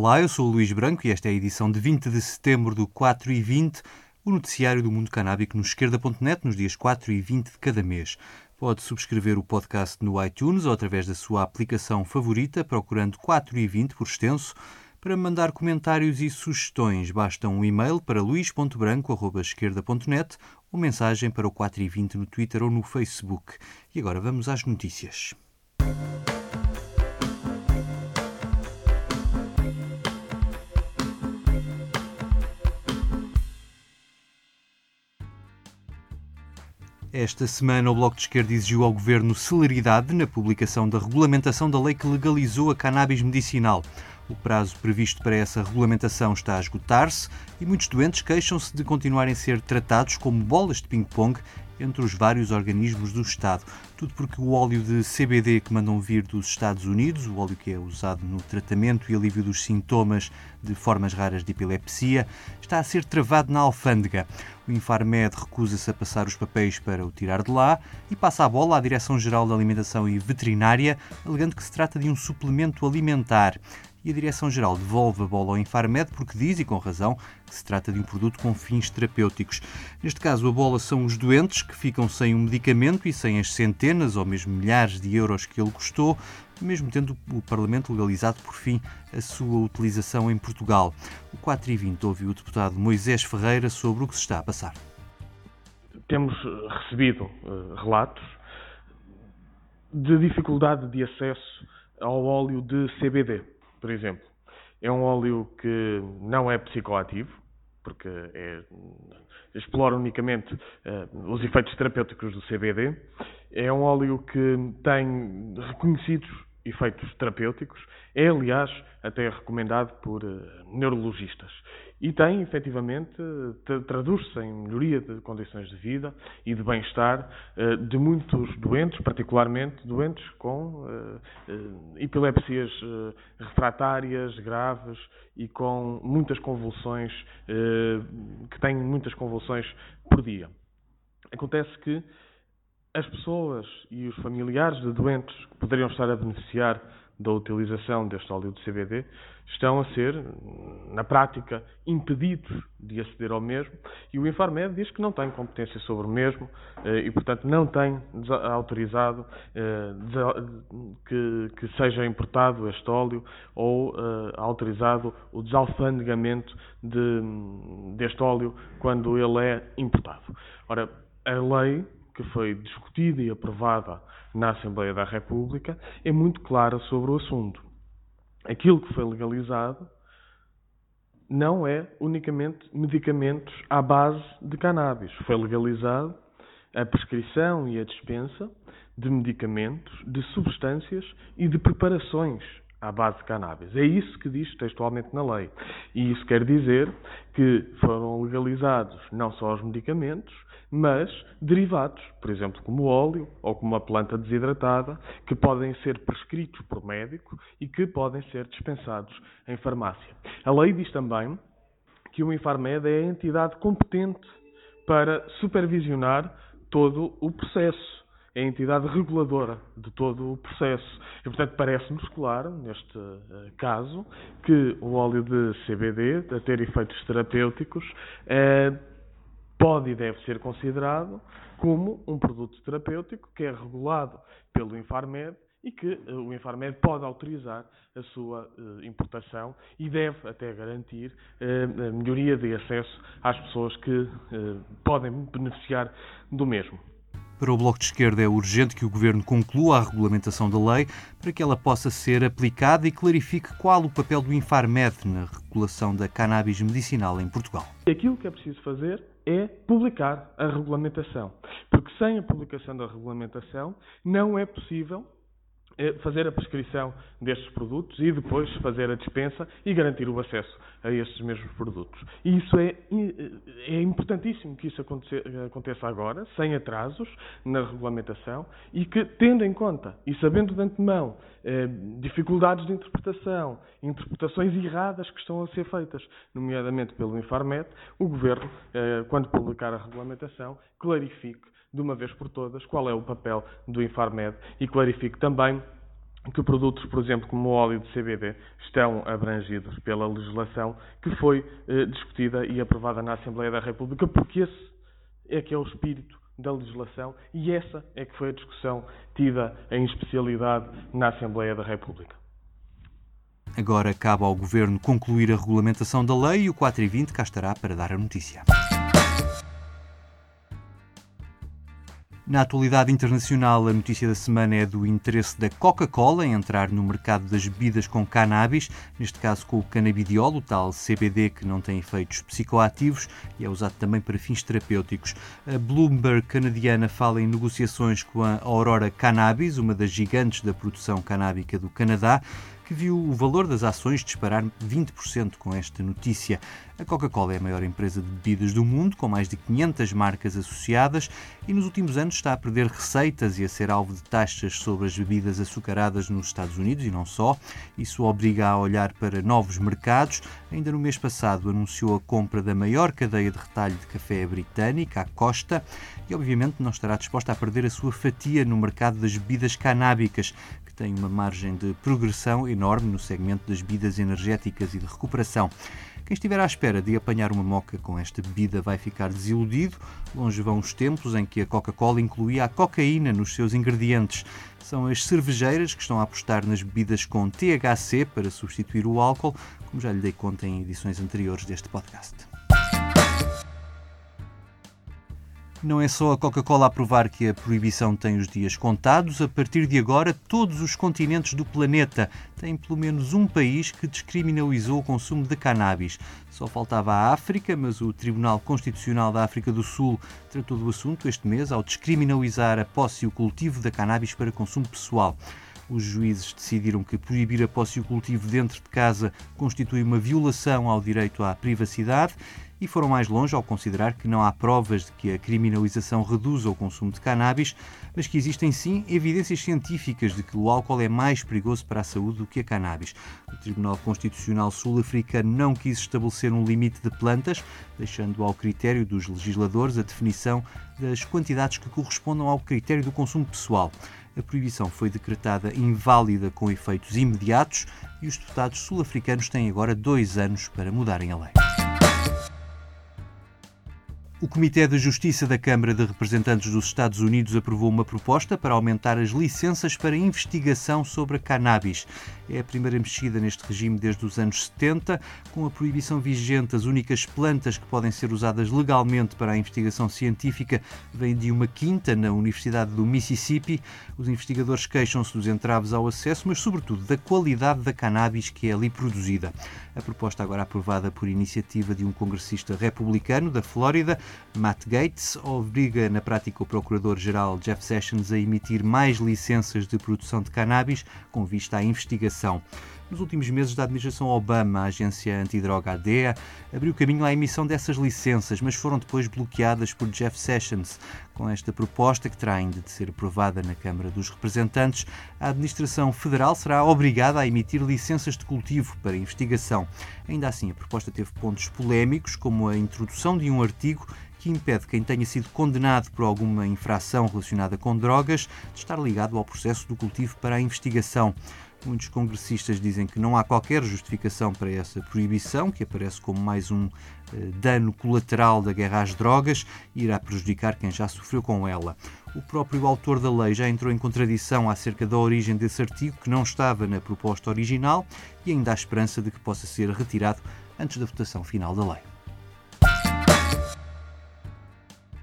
Olá, eu sou o Luís Branco e esta é a edição de 20 de setembro do 4 e 20, o noticiário do mundo canábico no esquerda.net nos dias 4 e 20 de cada mês. Pode subscrever o podcast no iTunes ou através da sua aplicação favorita, procurando 4 e 20 por extenso. Para mandar comentários e sugestões, basta um e-mail para luís.branco.esquerda.net ou mensagem para o 4 e 20 no Twitter ou no Facebook. E agora vamos às notícias. Esta semana, o Bloco de Esquerda exigiu ao Governo celeridade na publicação da regulamentação da lei que legalizou a cannabis medicinal. O prazo previsto para essa regulamentação está a esgotar-se e muitos doentes queixam-se de continuarem a ser tratados como bolas de ping-pong entre os vários organismos do Estado. Tudo porque o óleo de CBD que mandam vir dos Estados Unidos, o óleo que é usado no tratamento e alívio dos sintomas de formas raras de epilepsia, está a ser travado na alfândega. O Infarmed recusa-se a passar os papéis para o tirar de lá e passa a bola à Direção-Geral da Alimentação e Veterinária, alegando que se trata de um suplemento alimentar e a Direção-Geral devolve a bola ao Infarmed porque diz, e com razão, que se trata de um produto com fins terapêuticos. Neste caso, a bola são os doentes que ficam sem um medicamento e sem as centenas ou mesmo milhares de euros que ele custou, mesmo tendo o Parlamento legalizado por fim a sua utilização em Portugal. O 4 e 20 ouviu o deputado Moisés Ferreira sobre o que se está a passar. Temos recebido uh, relatos de dificuldade de acesso ao óleo de CBD por exemplo, é um óleo que não é psicoativo, porque é, explora unicamente uh, os efeitos terapêuticos do CBD. É um óleo que tem reconhecidos efeitos terapêuticos. É, aliás, até recomendado por uh, neurologistas e tem, efetivamente, traduz-se em melhoria de condições de vida e de bem-estar eh, de muitos doentes, particularmente doentes com eh, eh, epilepsias refratárias, graves e com muitas convulsões, que têm muitas convulsões por dia. Acontece que as pessoas e os familiares de doentes que poderiam estar a beneficiar da utilização deste óleo de CBD estão a ser, na prática, impedidos de aceder ao mesmo e o Infarmed diz que não tem competência sobre o mesmo eh, e, portanto, não tem autorizado eh, que, seja importado este óleo ou eh, autorizado o desalfandegamento de, deste óleo quando ele é importado. Ora, a lei que foi discutida e aprovada na Assembleia da República é muito clara sobre o assunto. Aquilo que foi legalizado não é unicamente medicamentos à base de cannabis. Foi legalizado a prescrição e a dispensa de medicamentos, de substâncias e de preparações à base de cannabis. É isso que diz textualmente na lei. E isso quer dizer que foram legalizados não só os medicamentos, mas derivados, por exemplo, como óleo ou como a planta desidratada, que podem ser prescritos por médico e que podem ser dispensados em farmácia. A lei diz também que o Infarmed é a entidade competente para supervisionar todo o processo. É a entidade reguladora de todo o processo. E, portanto, parece-nos claro, neste uh, caso, que o óleo de CBD, a ter efeitos terapêuticos, uh, pode e deve ser considerado como um produto terapêutico que é regulado pelo Infarmed e que eh, o Infarmed pode autorizar a sua importação e deve até garantir a melhoria de acesso às pessoas que podem beneficiar do mesmo. Para o Bloco de Esquerda é urgente que o Governo conclua a regulamentação da lei para que ela possa ser aplicada e clarifique qual o papel do Infarmed na regulação da cannabis medicinal em Portugal. Aquilo que é preciso fazer é publicar a regulamentação. Porque sem a publicação da regulamentação não é possível fazer a prescrição destes produtos e depois fazer a dispensa e garantir o acesso a estes mesmos produtos. E isso é, é importantíssimo que isso aconteça agora, sem atrasos na regulamentação e que, tendo em conta e sabendo de antemão eh, dificuldades de interpretação, interpretações erradas que estão a ser feitas, nomeadamente pelo Infarmet, o Governo, eh, quando publicar a regulamentação, clarifique de uma vez por todas qual é o papel do Infarmed e clarifique também que produtos, por exemplo, como o óleo de CBD, estão abrangidos pela legislação que foi eh, discutida e aprovada na Assembleia da República, porque esse é que é o espírito da legislação e essa é que foi a discussão tida em especialidade na Assembleia da República. Agora cabe ao Governo concluir a regulamentação da lei e o 4 e 20 cá estará para dar a notícia. Na atualidade internacional, a notícia da semana é do interesse da Coca-Cola em entrar no mercado das bebidas com cannabis, neste caso com o canabidiol, o tal CBD que não tem efeitos psicoativos e é usado também para fins terapêuticos. A Bloomberg canadiana fala em negociações com a Aurora Cannabis, uma das gigantes da produção canábica do Canadá que viu o valor das ações disparar 20% com esta notícia. A Coca-Cola é a maior empresa de bebidas do mundo, com mais de 500 marcas associadas, e nos últimos anos está a perder receitas e a ser alvo de taxas sobre as bebidas açucaradas nos Estados Unidos e não só. Isso obriga a olhar para novos mercados. Ainda no mês passado anunciou a compra da maior cadeia de retalho de café britânica, a Costa, e obviamente não estará disposta a perder a sua fatia no mercado das bebidas canábicas, tem uma margem de progressão enorme no segmento das bebidas energéticas e de recuperação. Quem estiver à espera de apanhar uma moca com esta bebida vai ficar desiludido. Longe vão os tempos em que a Coca-Cola incluía a cocaína nos seus ingredientes. São as cervejeiras que estão a apostar nas bebidas com THC para substituir o álcool, como já lhe dei conta em edições anteriores deste podcast. Não é só a Coca-Cola a provar que a proibição tem os dias contados. A partir de agora, todos os continentes do planeta têm pelo menos um país que descriminalizou o consumo de cannabis. Só faltava a África, mas o Tribunal Constitucional da África do Sul tratou do assunto este mês ao descriminalizar a posse e o cultivo da cannabis para consumo pessoal. Os juízes decidiram que proibir a posse e o cultivo dentro de casa constitui uma violação ao direito à privacidade e foram mais longe ao considerar que não há provas de que a criminalização reduza o consumo de cannabis, mas que existem sim evidências científicas de que o álcool é mais perigoso para a saúde do que a cannabis. O Tribunal Constitucional Sul-Africano não quis estabelecer um limite de plantas, deixando ao critério dos legisladores a definição das quantidades que correspondam ao critério do consumo pessoal. A proibição foi decretada inválida com efeitos imediatos e os deputados sul-africanos têm agora dois anos para mudarem a lei. O Comitê de Justiça da Câmara de Representantes dos Estados Unidos aprovou uma proposta para aumentar as licenças para investigação sobre a cannabis. É a primeira mexida neste regime desde os anos 70. Com a proibição vigente, as únicas plantas que podem ser usadas legalmente para a investigação científica vêm de uma quinta na Universidade do Mississippi. Os investigadores queixam-se dos entraves ao acesso, mas sobretudo da qualidade da cannabis que é ali produzida. A proposta agora aprovada por iniciativa de um congressista republicano da Flórida Matt Gates obriga na prática o Procurador-Geral Jeff Sessions a emitir mais licenças de produção de cannabis com vista à investigação. Nos últimos meses da administração Obama, a agência antidroga ADEA abriu caminho à emissão dessas licenças, mas foram depois bloqueadas por Jeff Sessions. Com esta proposta, que terá ainda de ser aprovada na Câmara dos Representantes, a administração federal será obrigada a emitir licenças de cultivo para investigação. Ainda assim, a proposta teve pontos polémicos, como a introdução de um artigo que impede quem tenha sido condenado por alguma infração relacionada com drogas de estar ligado ao processo do cultivo para a investigação. Muitos congressistas dizem que não há qualquer justificação para essa proibição, que aparece como mais um eh, dano colateral da guerra às drogas e irá prejudicar quem já sofreu com ela. O próprio autor da lei já entrou em contradição acerca da origem desse artigo, que não estava na proposta original, e ainda há esperança de que possa ser retirado antes da votação final da lei.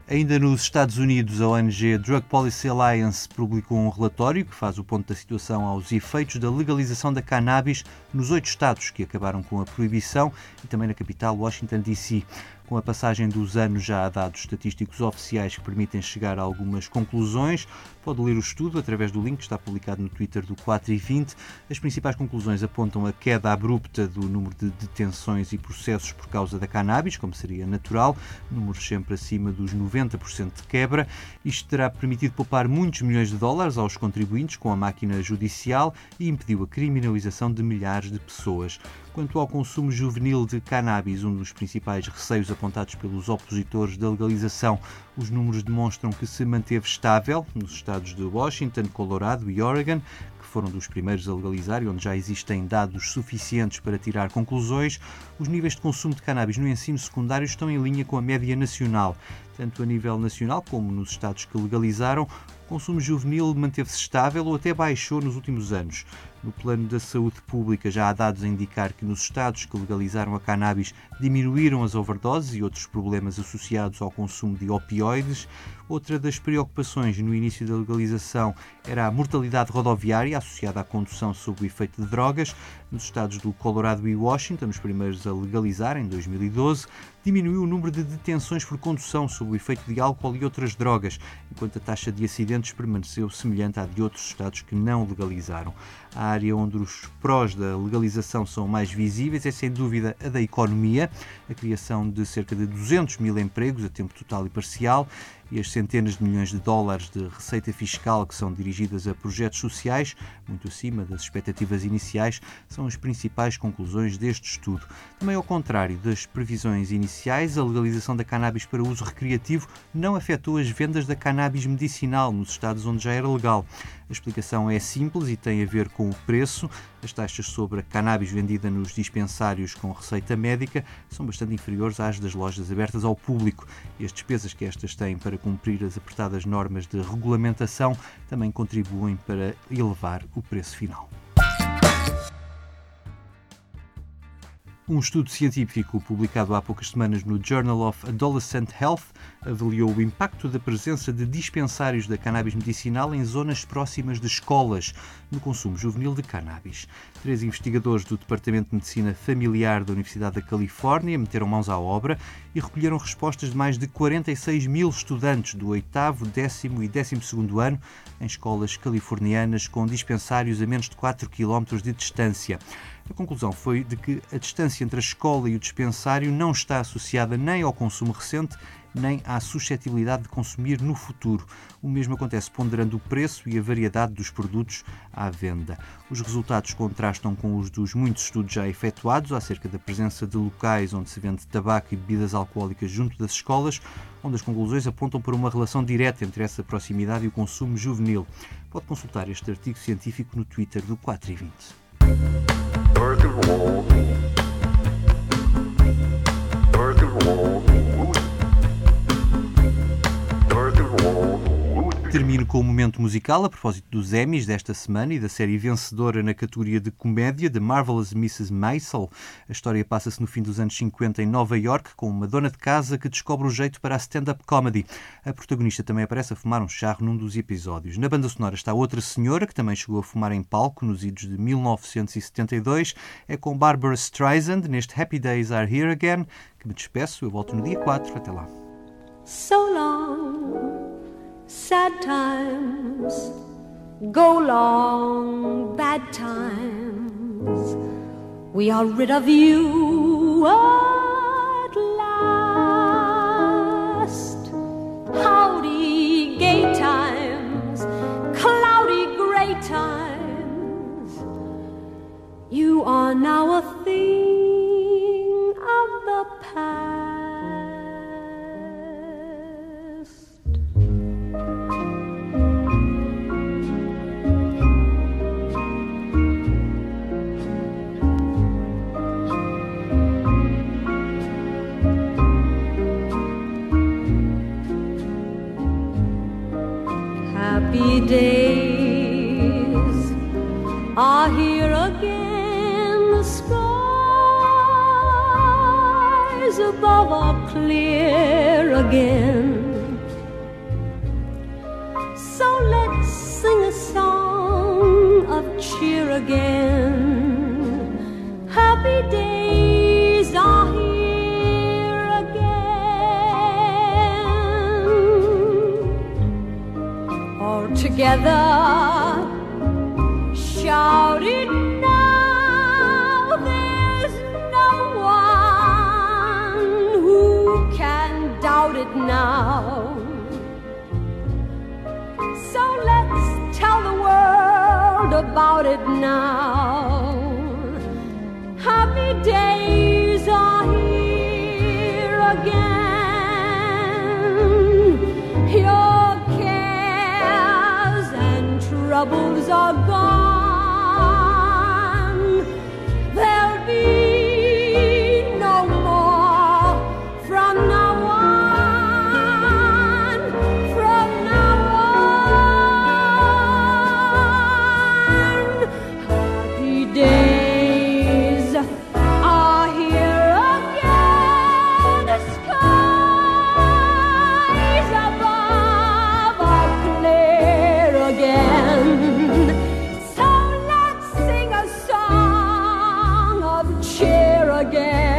Ainda nos Estados Unidos, a ONG Drug Policy Alliance publicou um relatório que faz o ponto da situação aos efeitos da legalização da cannabis nos oito estados que acabaram com a proibição e também na capital, Washington, D.C. Com a passagem dos anos, já há dados estatísticos oficiais que permitem chegar a algumas conclusões. Pode ler o estudo através do link que está publicado no Twitter do 4 e 20. As principais conclusões apontam a queda abrupta do número de detenções e processos por causa da cannabis, como seria natural, números sempre acima dos 90% de quebra. Isto terá permitido poupar muitos milhões de dólares aos contribuintes com a máquina judicial e impediu a criminalização de milhares de pessoas. Quanto ao consumo juvenil de cannabis, um dos principais receios apontados pelos opositores da legalização, os números demonstram que se manteve estável nos estados de Washington, Colorado e Oregon, foram dos primeiros a legalizar e onde já existem dados suficientes para tirar conclusões, os níveis de consumo de cannabis no ensino secundário estão em linha com a média nacional. Tanto a nível nacional como nos estados que legalizaram, o consumo juvenil manteve-se estável ou até baixou nos últimos anos. No plano da saúde pública, já há dados a indicar que nos estados que legalizaram a cannabis diminuíram as overdoses e outros problemas associados ao consumo de opioides. Outra das preocupações no início da legalização era a mortalidade rodoviária associada à condução sob o efeito de drogas. Nos estados do Colorado e Washington, os primeiros a legalizar em 2012, diminuiu o número de detenções por condução sob o efeito de álcool e outras drogas, enquanto a taxa de acidentes permaneceu semelhante à de outros estados que não legalizaram. A área onde os prós da legalização são mais visíveis é, sem dúvida, a da economia, a criação de cerca de 200 mil empregos a tempo total e parcial e as centenas de milhões de dólares de receita fiscal que são dirigidas a projetos sociais, muito acima das expectativas iniciais, são as principais conclusões deste estudo. Também ao contrário das previsões iniciais, a legalização da cannabis para uso recreativo não afetou as vendas da cannabis medicinal nos estados onde já era legal. A explicação é simples e tem a ver com o preço. As taxas sobre a cannabis vendida nos dispensários com receita médica são bastante inferiores às das lojas abertas ao público e as despesas que estas têm para cumprir as apertadas normas de regulamentação também contribuem para elevar o preço final. Um estudo científico publicado há poucas semanas no Journal of Adolescent Health avaliou o impacto da presença de dispensários da cannabis medicinal em zonas próximas de escolas no consumo juvenil de cannabis. Três investigadores do Departamento de Medicina Familiar da Universidade da Califórnia meteram mãos à obra e recolheram respostas de mais de 46 mil estudantes do oitavo, décimo e décimo segundo ano em escolas californianas com dispensários a menos de 4 km de distância. A conclusão foi de que a distância entre a escola e o dispensário não está associada nem ao consumo recente, nem à suscetibilidade de consumir no futuro. O mesmo acontece ponderando o preço e a variedade dos produtos à venda. Os resultados contrastam com os dos muitos estudos já efetuados acerca da presença de locais onde se vende tabaco e bebidas alcoólicas junto das escolas, onde as conclusões apontam para uma relação direta entre essa proximidade e o consumo juvenil. Pode consultar este artigo científico no Twitter do 4 e 20. Momento musical a propósito dos Emmys desta semana e da série vencedora na categoria de comédia The Marvelous Mrs. Maisel. A história passa-se no fim dos anos 50 em Nova York com uma dona de casa que descobre o jeito para a stand-up comedy. A protagonista também aparece a fumar um charro num dos episódios. Na banda sonora está outra senhora que também chegou a fumar em palco nos idos de 1972. É com Barbara Streisand neste Happy Days Are Here Again que me despeço. Eu volto no dia 4. Até lá. So long. Sad times go long, bad times. We are rid of you at last. Howdy, gay times, cloudy, gray times. You are now a thing of the past. Again. again.